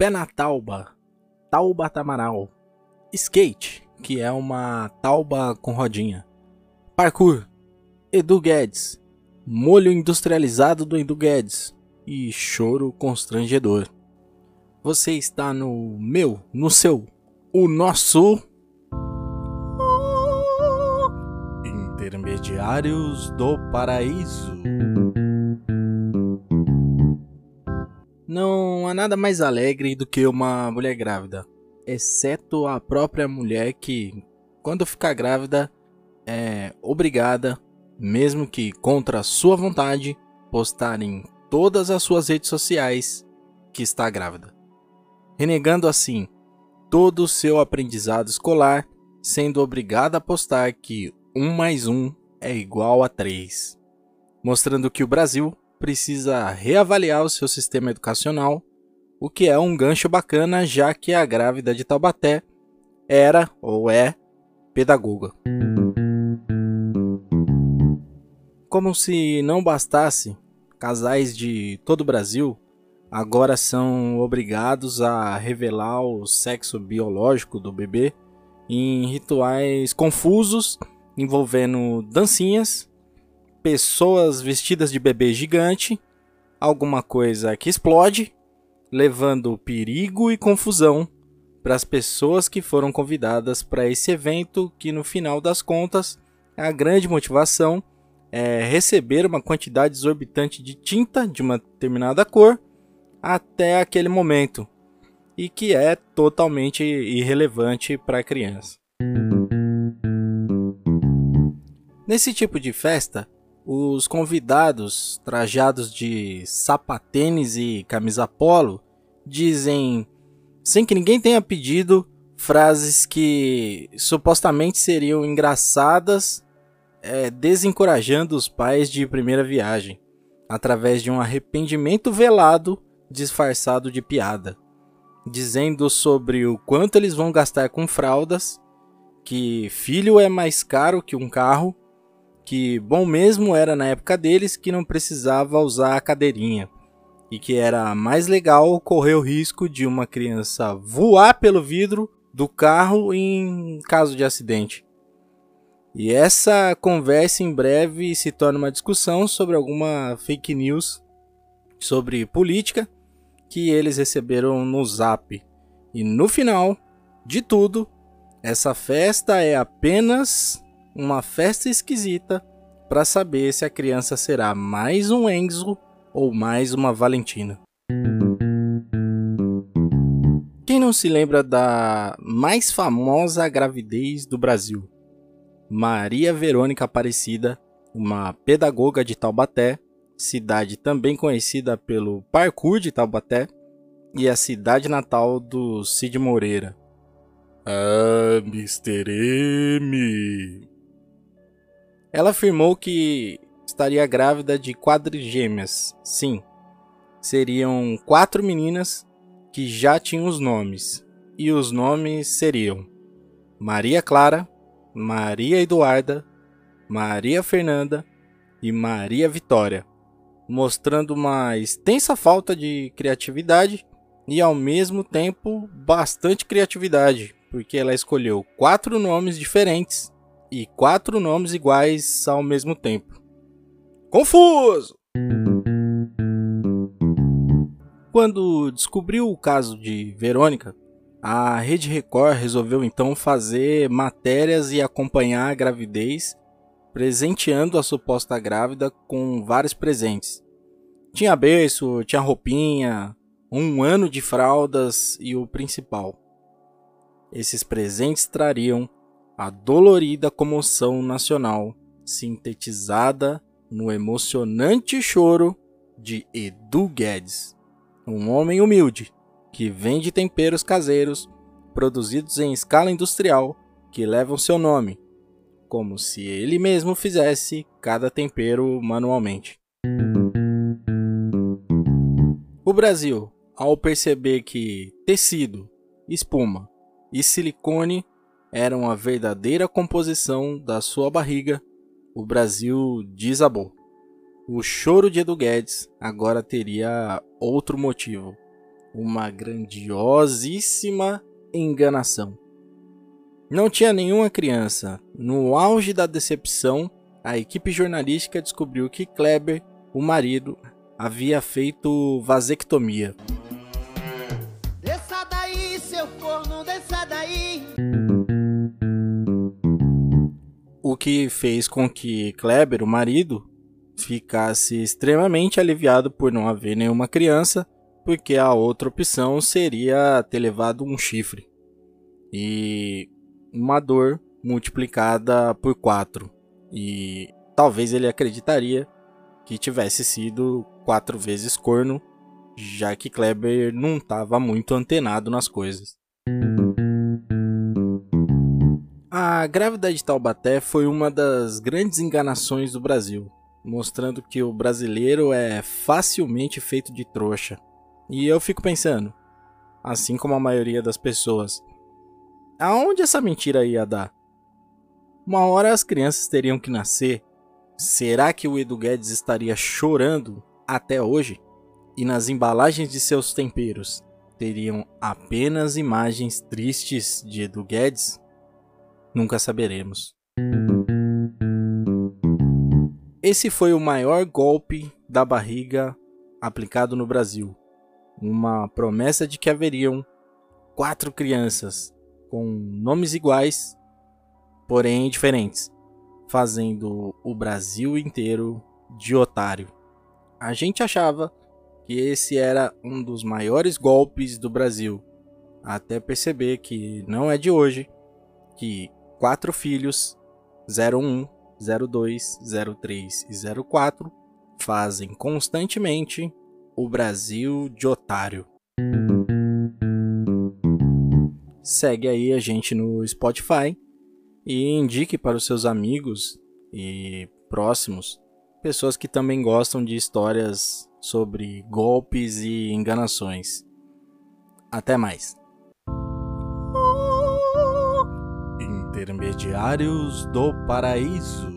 Pé na tauba, tauba tamaral. Skate, que é uma tauba com rodinha. Parkour, Edu Guedes. Molho industrializado do Edu Guedes. E choro constrangedor. Você está no meu, no seu, o nosso. Intermediários do Paraíso. Não há nada mais alegre do que uma mulher grávida, exceto a própria mulher que, quando ficar grávida, é obrigada, mesmo que contra sua vontade, postar em todas as suas redes sociais que está grávida, renegando assim todo o seu aprendizado escolar, sendo obrigada a postar que 1 mais 1 é igual a 3, mostrando que o Brasil precisa reavaliar o seu sistema educacional, o que é um gancho bacana já que a grávida de Taubaté era ou é pedagoga. Como se não bastasse, casais de todo o Brasil agora são obrigados a revelar o sexo biológico do bebê em rituais confusos envolvendo dancinhas, pessoas vestidas de bebê gigante, alguma coisa que explode, levando perigo e confusão para as pessoas que foram convidadas para esse evento, que no final das contas a grande motivação é receber uma quantidade exorbitante de tinta de uma determinada cor até aquele momento e que é totalmente irrelevante para a criança. Nesse tipo de festa, os convidados, trajados de sapatênis e camisa polo, dizem, sem que ninguém tenha pedido, frases que supostamente seriam engraçadas, é, desencorajando os pais de primeira viagem, através de um arrependimento velado disfarçado de piada, dizendo sobre o quanto eles vão gastar com fraldas, que filho é mais caro que um carro que bom mesmo era na época deles que não precisava usar a cadeirinha e que era mais legal correr o risco de uma criança voar pelo vidro do carro em caso de acidente. E essa conversa em breve se torna uma discussão sobre alguma fake news sobre política que eles receberam no Zap. E no final de tudo, essa festa é apenas uma festa esquisita para saber se a criança será mais um Enzo ou mais uma Valentina. Quem não se lembra da mais famosa gravidez do Brasil? Maria Verônica Aparecida, uma pedagoga de Taubaté, cidade também conhecida pelo parkour de Taubaté, e a cidade natal do Cid Moreira. Ah, Mr. M. Ela afirmou que estaria grávida de quadrigêmeas. Sim, seriam quatro meninas que já tinham os nomes. E os nomes seriam Maria Clara, Maria Eduarda, Maria Fernanda e Maria Vitória, mostrando uma extensa falta de criatividade e ao mesmo tempo bastante criatividade, porque ela escolheu quatro nomes diferentes e quatro nomes iguais ao mesmo tempo. Confuso! Quando descobriu o caso de Verônica, a Rede Record resolveu então fazer matérias e acompanhar a gravidez, presenteando a suposta grávida com vários presentes. Tinha berço, tinha roupinha, um ano de fraldas e o principal. Esses presentes trariam a dolorida comoção nacional, sintetizada no emocionante choro de Edu Guedes, um homem humilde que vende temperos caseiros produzidos em escala industrial que levam seu nome, como se ele mesmo fizesse cada tempero manualmente. O Brasil, ao perceber que tecido, espuma e silicone eram a verdadeira composição da sua barriga, o Brasil desabou. O choro de Edu Guedes agora teria outro motivo. uma grandiosíssima enganação. Não tinha nenhuma criança. No auge da decepção, a equipe jornalística descobriu que Kleber, o marido, havia feito vasectomia. O que fez com que Kleber, o marido, ficasse extremamente aliviado por não haver nenhuma criança, porque a outra opção seria ter levado um chifre. E uma dor multiplicada por 4. E talvez ele acreditaria que tivesse sido quatro vezes corno, já que Kleber não estava muito antenado nas coisas. A grávida de Taubaté foi uma das grandes enganações do Brasil, mostrando que o brasileiro é facilmente feito de trouxa. E eu fico pensando, assim como a maioria das pessoas, Aonde essa mentira ia dar? Uma hora as crianças teriam que nascer. Será que o Edu Guedes estaria chorando até hoje? E nas embalagens de seus temperos teriam apenas imagens tristes de Edu Guedes? Nunca saberemos. Esse foi o maior golpe da barriga aplicado no Brasil. Uma promessa de que haveriam quatro crianças com nomes iguais, porém diferentes, fazendo o Brasil inteiro de otário. A gente achava que esse era um dos maiores golpes do Brasil, até perceber que não é de hoje que quatro filhos 01, 02, 03 e 04 fazem constantemente o Brasil de otário segue aí a gente no Spotify e indique para os seus amigos e próximos pessoas que também gostam de histórias sobre golpes e enganações. Até mais. Intermediários do Paraíso.